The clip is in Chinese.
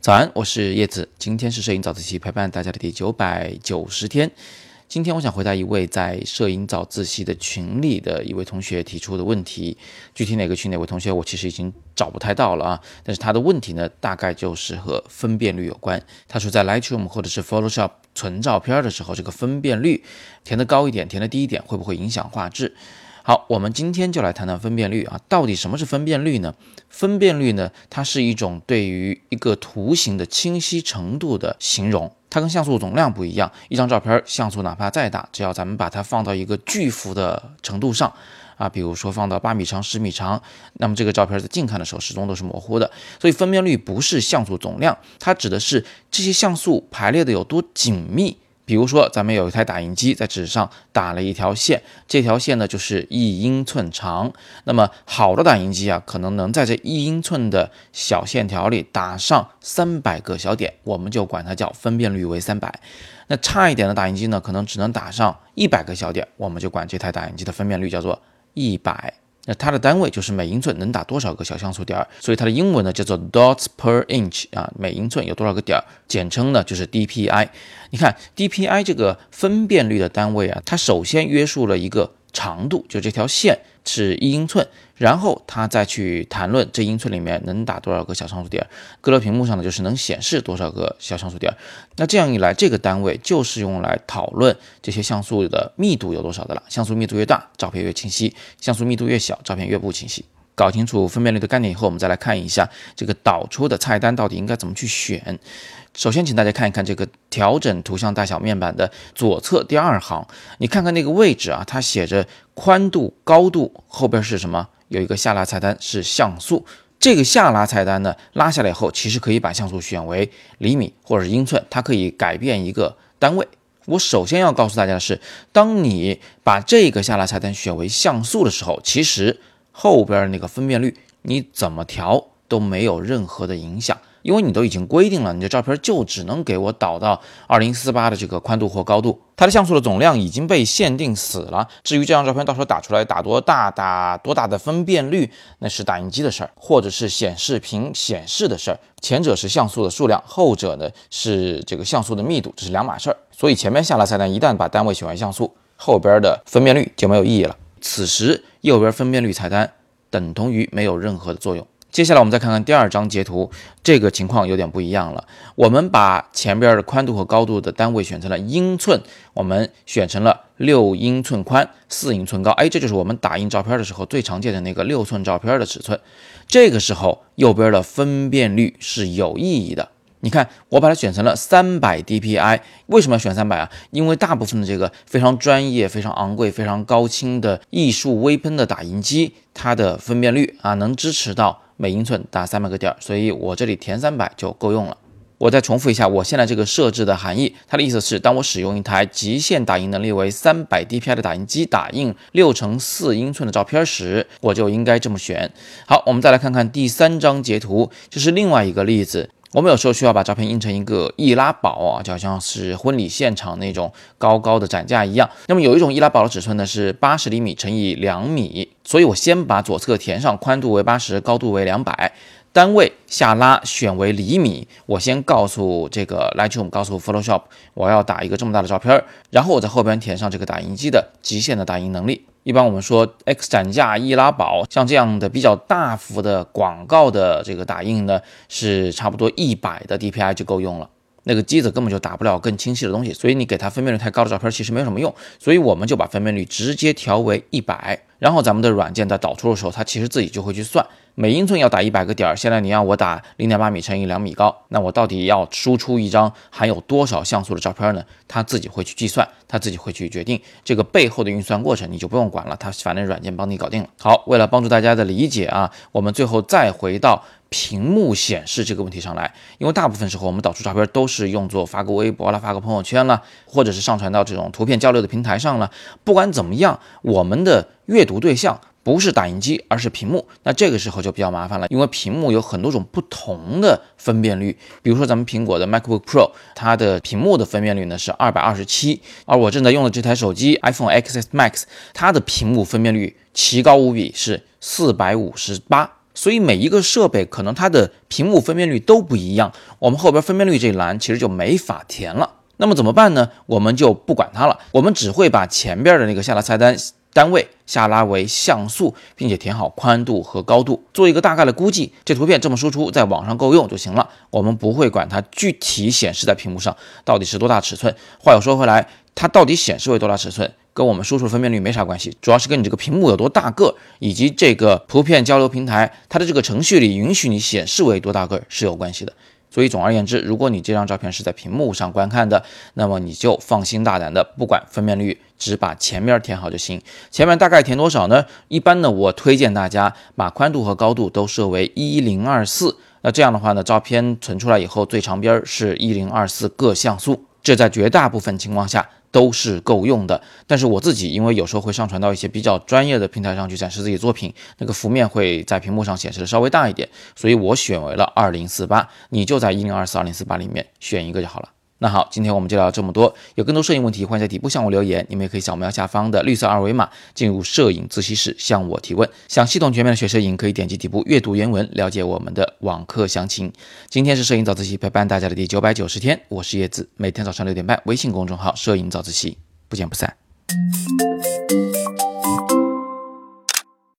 早安，我是叶子，今天是摄影早自习陪伴大家的第九百九十天。今天我想回答一位在摄影早自习的群里的一位同学提出的问题，具体哪个群哪位同学我其实已经找不太到了啊，但是他的问题呢，大概就是和分辨率有关。他说在 Lightroom 或者是 Photoshop 存照片的时候，这个分辨率填的高一点，填的低一点，会不会影响画质？好，我们今天就来谈谈分辨率啊，到底什么是分辨率呢？分辨率呢，它是一种对于一个图形的清晰程度的形容。它跟像素总量不一样，一张照片像素哪怕再大，只要咱们把它放到一个巨幅的程度上，啊，比如说放到八米长、十米长，那么这个照片在近看的时候始终都是模糊的。所以分辨率不是像素总量，它指的是这些像素排列的有多紧密。比如说，咱们有一台打印机在纸上打了一条线，这条线呢就是一英寸长。那么好的打印机啊，可能能在这一英寸的小线条里打上三百个小点，我们就管它叫分辨率为三百。那差一点的打印机呢，可能只能打上一百个小点，我们就管这台打印机的分辨率叫做一百。那它的单位就是每英寸能打多少个小像素点儿，所以它的英文呢叫做 dots per inch 啊，每英寸有多少个点儿，简称呢就是 DPI。你看 DPI 这个分辨率的单位啊，它首先约束了一个。长度就这条线是一英寸，然后他再去谈论这英寸里面能打多少个小像素点，搁到屏幕上呢就是能显示多少个小像素点。那这样一来，这个单位就是用来讨论这些像素的密度有多少的了。像素密度越大，照片越清晰；像素密度越小，照片越不清晰。搞清楚分辨率的概念以后，我们再来看一下这个导出的菜单到底应该怎么去选。首先，请大家看一看这个调整图像大小面板的左侧第二行，你看看那个位置啊，它写着宽度、高度，后边是什么？有一个下拉菜单是像素。这个下拉菜单呢，拉下来以后，其实可以把像素选为厘米或者是英寸，它可以改变一个单位。我首先要告诉大家的是，当你把这个下拉菜单选为像素的时候，其实后边那个分辨率你怎么调都没有任何的影响，因为你都已经规定了，你的照片就只能给我导到二零四八的这个宽度或高度，它的像素的总量已经被限定死了。至于这张照片到时候打出来打多大、打多大的分辨率，那是打印机的事儿，或者是显示屏显示的事儿。前者是像素的数量，后者呢是这个像素的密度，这是两码事儿。所以前面下拉菜单一旦把单位选为像素，后边的分辨率就没有意义了。此时，右边分辨率菜单等同于没有任何的作用。接下来，我们再看看第二张截图，这个情况有点不一样了。我们把前边的宽度和高度的单位选成了英寸，我们选成了六英寸宽，四英寸高。哎，这就是我们打印照片的时候最常见的那个六寸照片的尺寸。这个时候，右边的分辨率是有意义的。你看，我把它选成了三百 DPI，为什么要选三百啊？因为大部分的这个非常专业、非常昂贵、非常高清的艺术微喷的打印机，它的分辨率啊能支持到每英寸打三百个点，所以我这里填三百就够用了。我再重复一下我现在这个设置的含义，它的意思是，当我使用一台极限打印能力为三百 DPI 的打印机打印六乘四英寸的照片时，我就应该这么选。好，我们再来看看第三张截图，这是另外一个例子。我们有时候需要把照片印成一个易拉宝啊，就好像是婚礼现场那种高高的展架一样。那么有一种易拉宝的尺寸呢是八十厘米乘以两米，所以我先把左侧填上宽度为八十，高度为两百，单位下拉选为厘米。我先告诉这个 Lightroom，告诉 Photoshop，我要打一个这么大的照片，然后我在后边填上这个打印机的极限的打印能力。一般我们说 X 展架、易拉宝，像这样的比较大幅的广告的这个打印呢，是差不多一百的 DPI 就够用了。那个机子根本就打不了更清晰的东西，所以你给它分辨率太高的照片其实没有什么用。所以我们就把分辨率直接调为一百，然后咱们的软件在导出的时候，它其实自己就会去算。每英寸要打一百个点儿，现在你让我打零点八米乘以两米高，那我到底要输出一张含有多少像素的照片呢？它自己会去计算，它自己会去决定这个背后的运算过程，你就不用管了，它反正软件帮你搞定了。好，为了帮助大家的理解啊，我们最后再回到屏幕显示这个问题上来，因为大部分时候我们导出照片都是用作发个微博了、发个朋友圈了，或者是上传到这种图片交流的平台上了。不管怎么样，我们的阅读对象。不是打印机，而是屏幕。那这个时候就比较麻烦了，因为屏幕有很多种不同的分辨率。比如说咱们苹果的 MacBook Pro，它的屏幕的分辨率呢是二百二十七，而我正在用的这台手机 iPhone XS Max，它的屏幕分辨率奇高无比，是四百五十八。所以每一个设备可能它的屏幕分辨率都不一样，我们后边分辨率这一栏其实就没法填了。那么怎么办呢？我们就不管它了，我们只会把前边的那个下拉菜单单位下拉为像素，并且填好宽度和高度，做一个大概的估计。这图片这么输出，在网上够用就行了。我们不会管它具体显示在屏幕上到底是多大尺寸。话又说回来，它到底显示为多大尺寸，跟我们输出分辨率没啥关系，主要是跟你这个屏幕有多大个，以及这个图片交流平台它的这个程序里允许你显示为多大个是有关系的。所以总而言之，如果你这张照片是在屏幕上观看的，那么你就放心大胆的，不管分辨率，只把前面填好就行。前面大概填多少呢？一般呢，我推荐大家把宽度和高度都设为一零二四。那这样的话呢，照片存出来以后，最长边是一零二四各像素。这在绝大部分情况下。都是够用的，但是我自己因为有时候会上传到一些比较专业的平台上去展示自己作品，那个幅面会在屏幕上显示的稍微大一点，所以我选为了二零四八，你就在一零二四二零四八里面选一个就好了。那好，今天我们就聊这么多。有更多摄影问题，欢迎在底部向我留言。你们也可以扫描下方的绿色二维码，进入摄影自习室向我提问。想系统全面的学摄影，可以点击底部阅读原文，了解我们的网课详情。今天是摄影早自习陪伴大家的第九百九十天，我是叶子，每天早上六点半，微信公众号“摄影早自习”，不见不散。